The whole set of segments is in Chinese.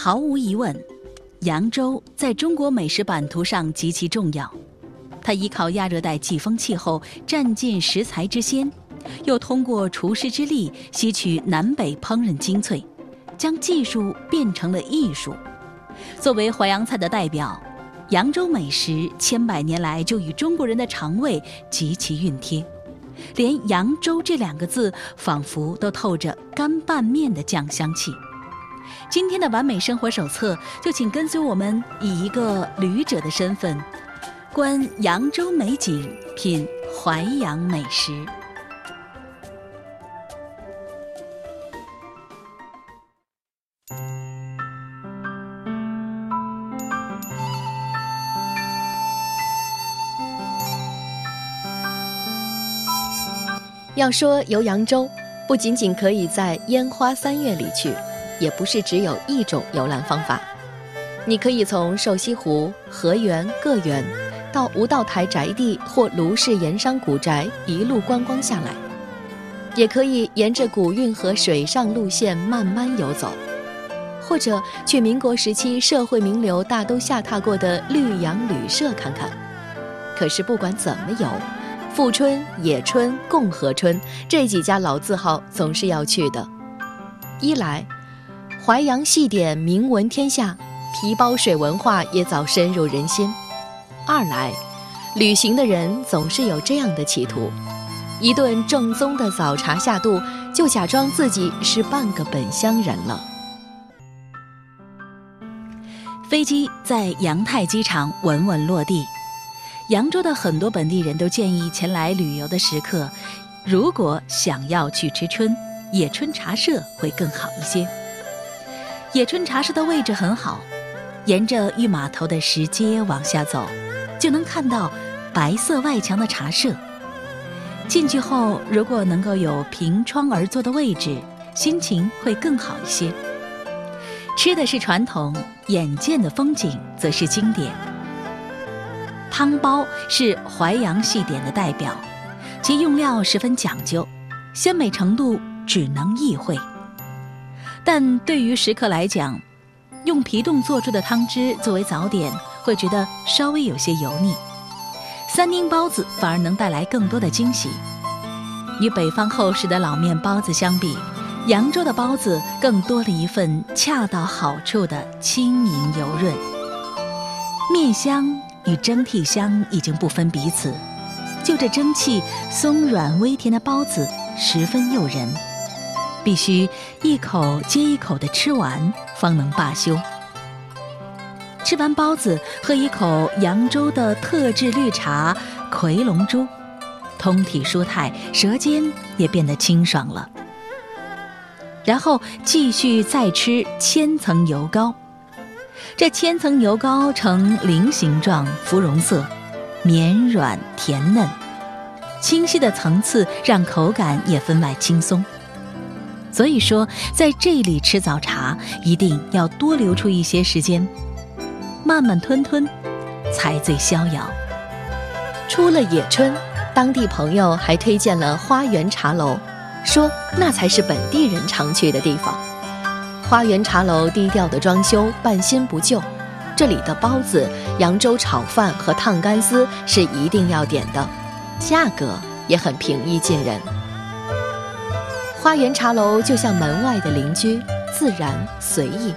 毫无疑问，扬州在中国美食版图上极其重要。它依靠亚热带季风气候，占尽食材之先，又通过厨师之力吸取南北烹饪精粹，将技术变成了艺术。作为淮扬菜的代表，扬州美食千百年来就与中国人的肠胃极其熨贴，连“扬州”这两个字，仿佛都透着干拌面的酱香气。今天的完美生活手册，就请跟随我们，以一个旅者的身份，观扬州美景，品淮扬美食。要说游扬州，不仅仅可以在烟花三月里去。也不是只有一种游览方法，你可以从瘦西湖、河源、个园，到吴道台宅地或卢氏盐商古宅一路观光下来，也可以沿着古运河水上路线慢慢游走，或者去民国时期社会名流大都下榻过的绿杨旅社看看。可是不管怎么游，富春、野春、共和春这几家老字号总是要去的，一来。淮扬戏点名闻天下，皮包水文化也早深入人心。二来，旅行的人总是有这样的企图：一顿正宗的早茶下肚，就假装自己是半个本乡人了。飞机在扬泰机场稳稳落地，扬州的很多本地人都建议前来旅游的食客，如果想要去吃春，野春茶社会更好一些。野春茶社的位置很好，沿着御码头的石阶往下走，就能看到白色外墙的茶社。进去后，如果能够有凭窗而坐的位置，心情会更好一些。吃的是传统，眼见的风景则是经典。汤包是淮扬戏点的代表，其用料十分讲究，鲜美程度只能意会。但对于食客来讲，用皮冻做出的汤汁作为早点，会觉得稍微有些油腻。三丁包子反而能带来更多的惊喜。与北方厚实的老面包子相比，扬州的包子更多了一份恰到好处的轻盈油润。面香与蒸屉香已经不分彼此，就这蒸汽松软微甜的包子十分诱人。必须一口接一口地吃完，方能罢休。吃完包子，喝一口扬州的特制绿茶奎龙珠，通体舒泰，舌尖也变得清爽了。然后继续再吃千层油糕，这千层油糕呈菱形状，芙蓉色，绵软甜嫩，清晰的层次让口感也分外轻松。所以说，在这里吃早茶，一定要多留出一些时间，慢慢吞吞，才最逍遥。出了野春，当地朋友还推荐了花园茶楼，说那才是本地人常去的地方。花园茶楼低调的装修，半新不旧，这里的包子、扬州炒饭和烫干丝是一定要点的，价格也很平易近人。花园茶楼就像门外的邻居，自然随意；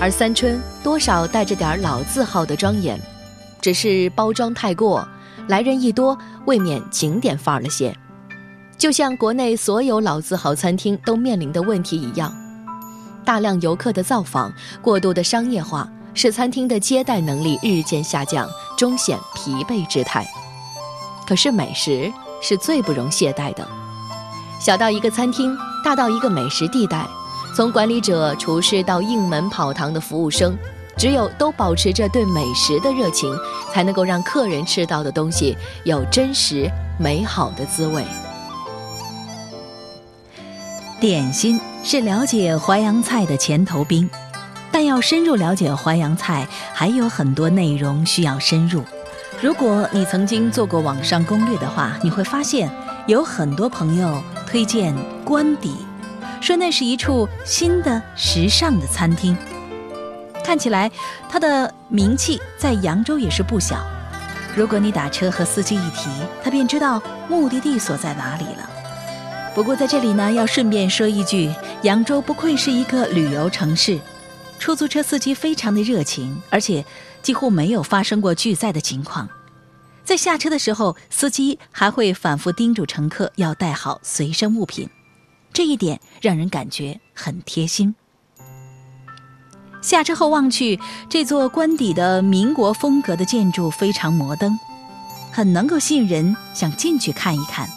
而三春多少带着点老字号的庄严，只是包装太过，来人一多，未免景点范儿了些。就像国内所有老字号餐厅都面临的问题一样，大量游客的造访，过度的商业化，使餐厅的接待能力日渐下降，终显疲惫之态。可是美食是最不容懈怠的。小到一个餐厅，大到一个美食地带，从管理者、厨师到应门跑堂的服务生，只有都保持着对美食的热情，才能够让客人吃到的东西有真实美好的滋味。点心是了解淮扬菜的前头兵，但要深入了解淮扬菜，还有很多内容需要深入。如果你曾经做过网上攻略的话，你会发现有很多朋友。推荐官邸，说那是一处新的时尚的餐厅。看起来它的名气在扬州也是不小。如果你打车和司机一提，他便知道目的地所在哪里了。不过在这里呢，要顺便说一句，扬州不愧是一个旅游城市，出租车司机非常的热情，而且几乎没有发生过拒载的情况。在下车的时候，司机还会反复叮嘱乘客要带好随身物品，这一点让人感觉很贴心。下车后望去，这座官邸的民国风格的建筑非常摩登，很能够吸引人想进去看一看。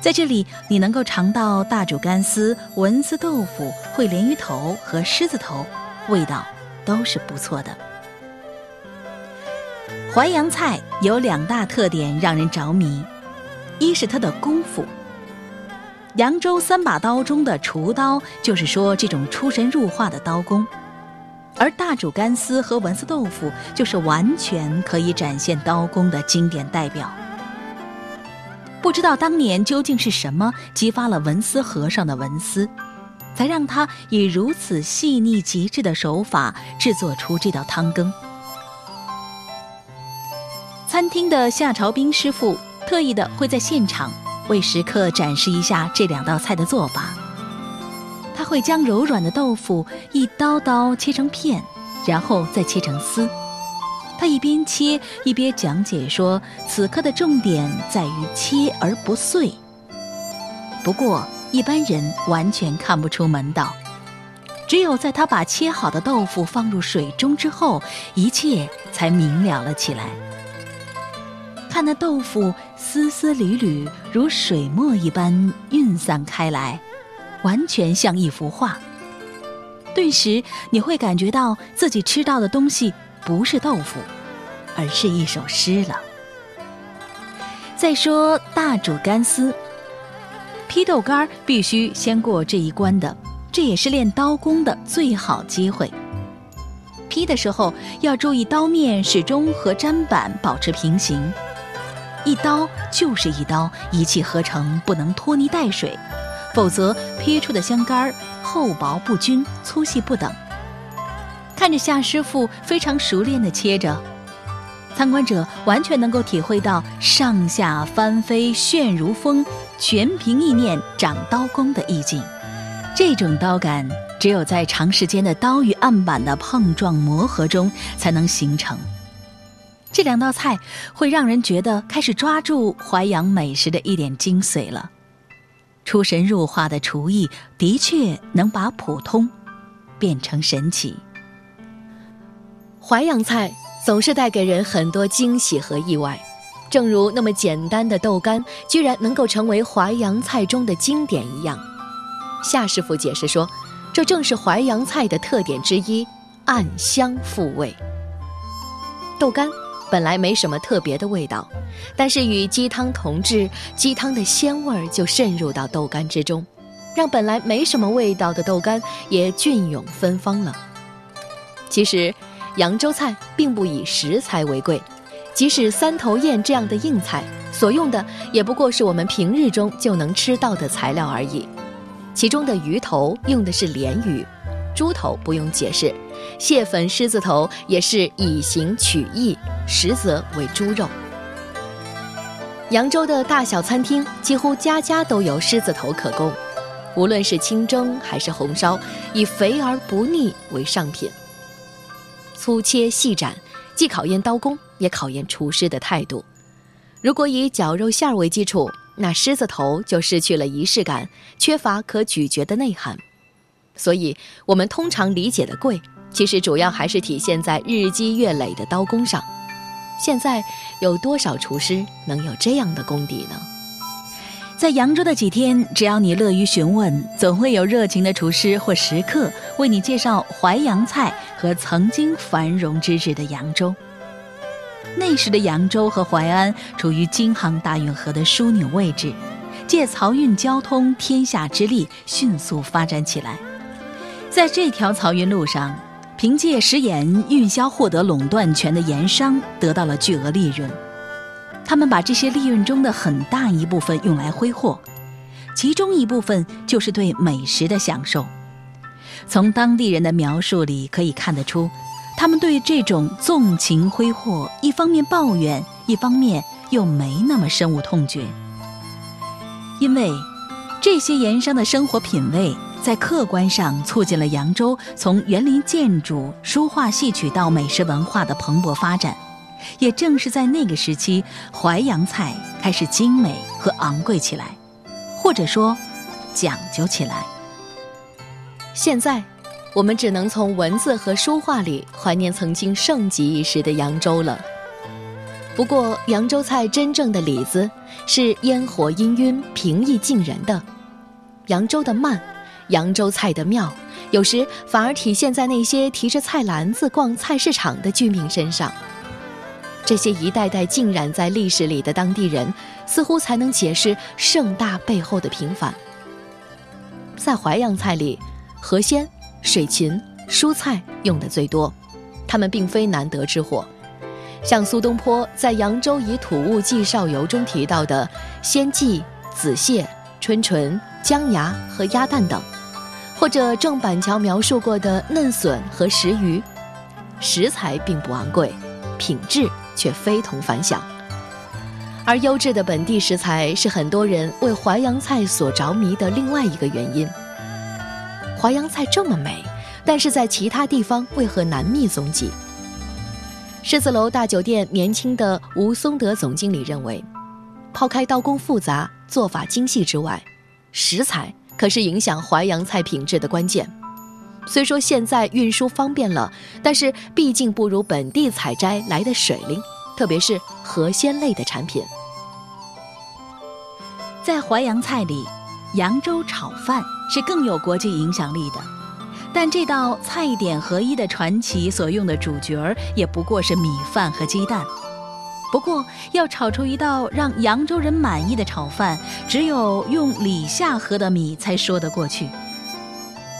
在这里，你能够尝到大煮干丝、文思豆腐、烩鲢鱼头和狮子头，味道都是不错的。淮扬菜有两大特点让人着迷，一是它的功夫。扬州三把刀中的厨刀，就是说这种出神入化的刀工。而大煮干丝和文思豆腐就是完全可以展现刀工的经典代表。不知道当年究竟是什么激发了文思和尚的文思，才让他以如此细腻极致的手法制作出这道汤羹。餐厅的夏朝兵师傅特意的会在现场为食客展示一下这两道菜的做法。他会将柔软的豆腐一刀刀切成片，然后再切成丝。他一边切一边讲解说：“此刻的重点在于切而不碎。”不过一般人完全看不出门道，只有在他把切好的豆腐放入水中之后，一切才明了了起来。看那豆腐丝丝缕缕如水墨一般晕散开来。完全像一幅画，顿时你会感觉到自己吃到的东西不是豆腐，而是一首诗了。再说大煮干丝，劈豆干必须先过这一关的，这也是练刀工的最好机会。劈的时候要注意刀面始终和砧板保持平行，一刀就是一刀，一气呵成，不能拖泥带水。否则，劈出的香干厚薄不均、粗细不等。看着夏师傅非常熟练地切着，参观者完全能够体会到上下翻飞、旋如风、全凭意念、掌刀工的意境。这种刀感，只有在长时间的刀与案板的碰撞磨合中才能形成。这两道菜会让人觉得开始抓住淮扬美食的一点精髓了。出神入化的厨艺的确能把普通变成神奇。淮扬菜总是带给人很多惊喜和意外，正如那么简单的豆干居然能够成为淮扬菜中的经典一样。夏师傅解释说，这正是淮扬菜的特点之一——暗香复味。豆干。本来没什么特别的味道，但是与鸡汤同制，鸡汤的鲜味儿就渗入到豆干之中，让本来没什么味道的豆干也隽永芬芳了。其实，扬州菜并不以食材为贵，即使三头雁这样的硬菜，所用的也不过是我们平日中就能吃到的材料而已。其中的鱼头用的是鲢鱼，猪头不用解释。蟹粉狮子头也是以形取义，实则为猪肉。扬州的大小餐厅几乎家家都有狮子头可供，无论是清蒸还是红烧，以肥而不腻为上品。粗切细斩，既考验刀工，也考验厨师的态度。如果以绞肉馅儿为基础，那狮子头就失去了仪式感，缺乏可咀嚼的内涵。所以，我们通常理解的贵。其实主要还是体现在日积月累的刀工上。现在有多少厨师能有这样的功底呢？在扬州的几天，只要你乐于询问，总会有热情的厨师或食客为你介绍淮扬菜和曾经繁荣之治的扬州。那时的扬州和淮安处于京杭大运河的枢纽位置，借漕运交通天下之力迅速发展起来。在这条漕运路上，凭借食盐运销获得垄断权的盐商得到了巨额利润，他们把这些利润中的很大一部分用来挥霍，其中一部分就是对美食的享受。从当地人的描述里可以看得出，他们对这种纵情挥霍，一方面抱怨，一方面又没那么深恶痛绝，因为这些盐商的生活品味。在客观上促进了扬州从园林建筑、书画戏曲到美食文化的蓬勃发展，也正是在那个时期，淮扬菜开始精美和昂贵起来，或者说讲究起来。现在，我们只能从文字和书画里怀念曾经盛极一时的扬州了。不过，扬州菜真正的里子是烟火氤氲、平易近人的，扬州的慢。扬州菜的妙，有时反而体现在那些提着菜篮子逛菜市场的居民身上。这些一代代浸染在历史里的当地人，似乎才能解释盛大背后的平凡。在淮扬菜里，河鲜、水芹、蔬菜用的最多，它们并非难得之货。像苏东坡在《扬州以土物记少游》中提到的鲜蓟、紫蟹、春唇、姜芽和鸭蛋等。或者郑板桥描述过的嫩笋和石鱼，食材并不昂贵，品质却非同凡响。而优质的本地食材是很多人为淮扬菜所着迷的另外一个原因。淮扬菜这么美，但是在其他地方为何难觅踪迹？狮子楼大酒店年轻的吴松德总经理认为，抛开刀工复杂、做法精细之外，食材。可是影响淮扬菜品质的关键。虽说现在运输方便了，但是毕竟不如本地采摘来的水灵，特别是河鲜类的产品。在淮扬菜里，扬州炒饭是更有国际影响力的。但这道菜点合一的传奇所用的主角儿，也不过是米饭和鸡蛋。不过，要炒出一道让扬州人满意的炒饭，只有用里下河的米才说得过去。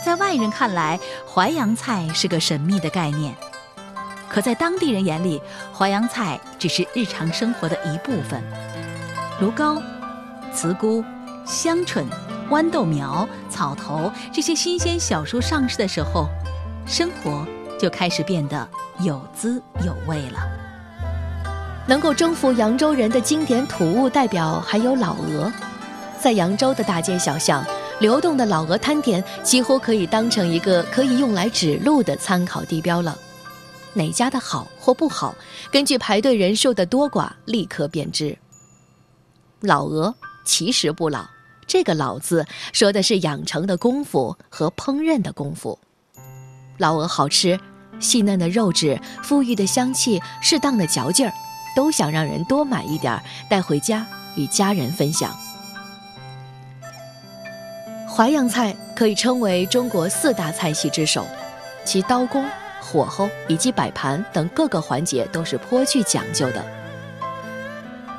在外人看来，淮扬菜是个神秘的概念，可在当地人眼里，淮扬菜只是日常生活的一部分。芦蒿、茨菇、香椿、豌豆苗、草头这些新鲜小蔬上市的时候，生活就开始变得有滋有味了。能够征服扬州人的经典土物代表还有老鹅，在扬州的大街小巷，流动的老鹅摊点几乎可以当成一个可以用来指路的参考地标了。哪家的好或不好，根据排队人数的多寡立刻便知。老鹅其实不老，这个“老”字说的是养成的功夫和烹饪的功夫。老鹅好吃，细嫩的肉质，馥郁的香气，适当的嚼劲儿。都想让人多买一点儿带回家与家人分享。淮扬菜可以称为中国四大菜系之首，其刀工、火候以及摆盘等各个环节都是颇具讲究的。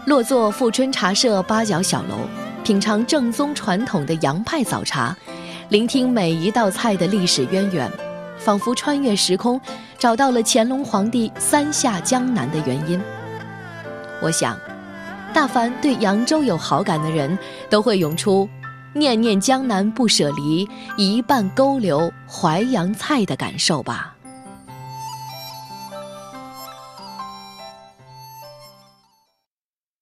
落座富春茶社八角小楼，品尝正宗传统的洋派早茶，聆听每一道菜的历史渊源，仿佛穿越时空，找到了乾隆皇帝三下江南的原因。我想，大凡对扬州有好感的人，都会涌出“念念江南不舍离，一半勾留淮扬菜”的感受吧。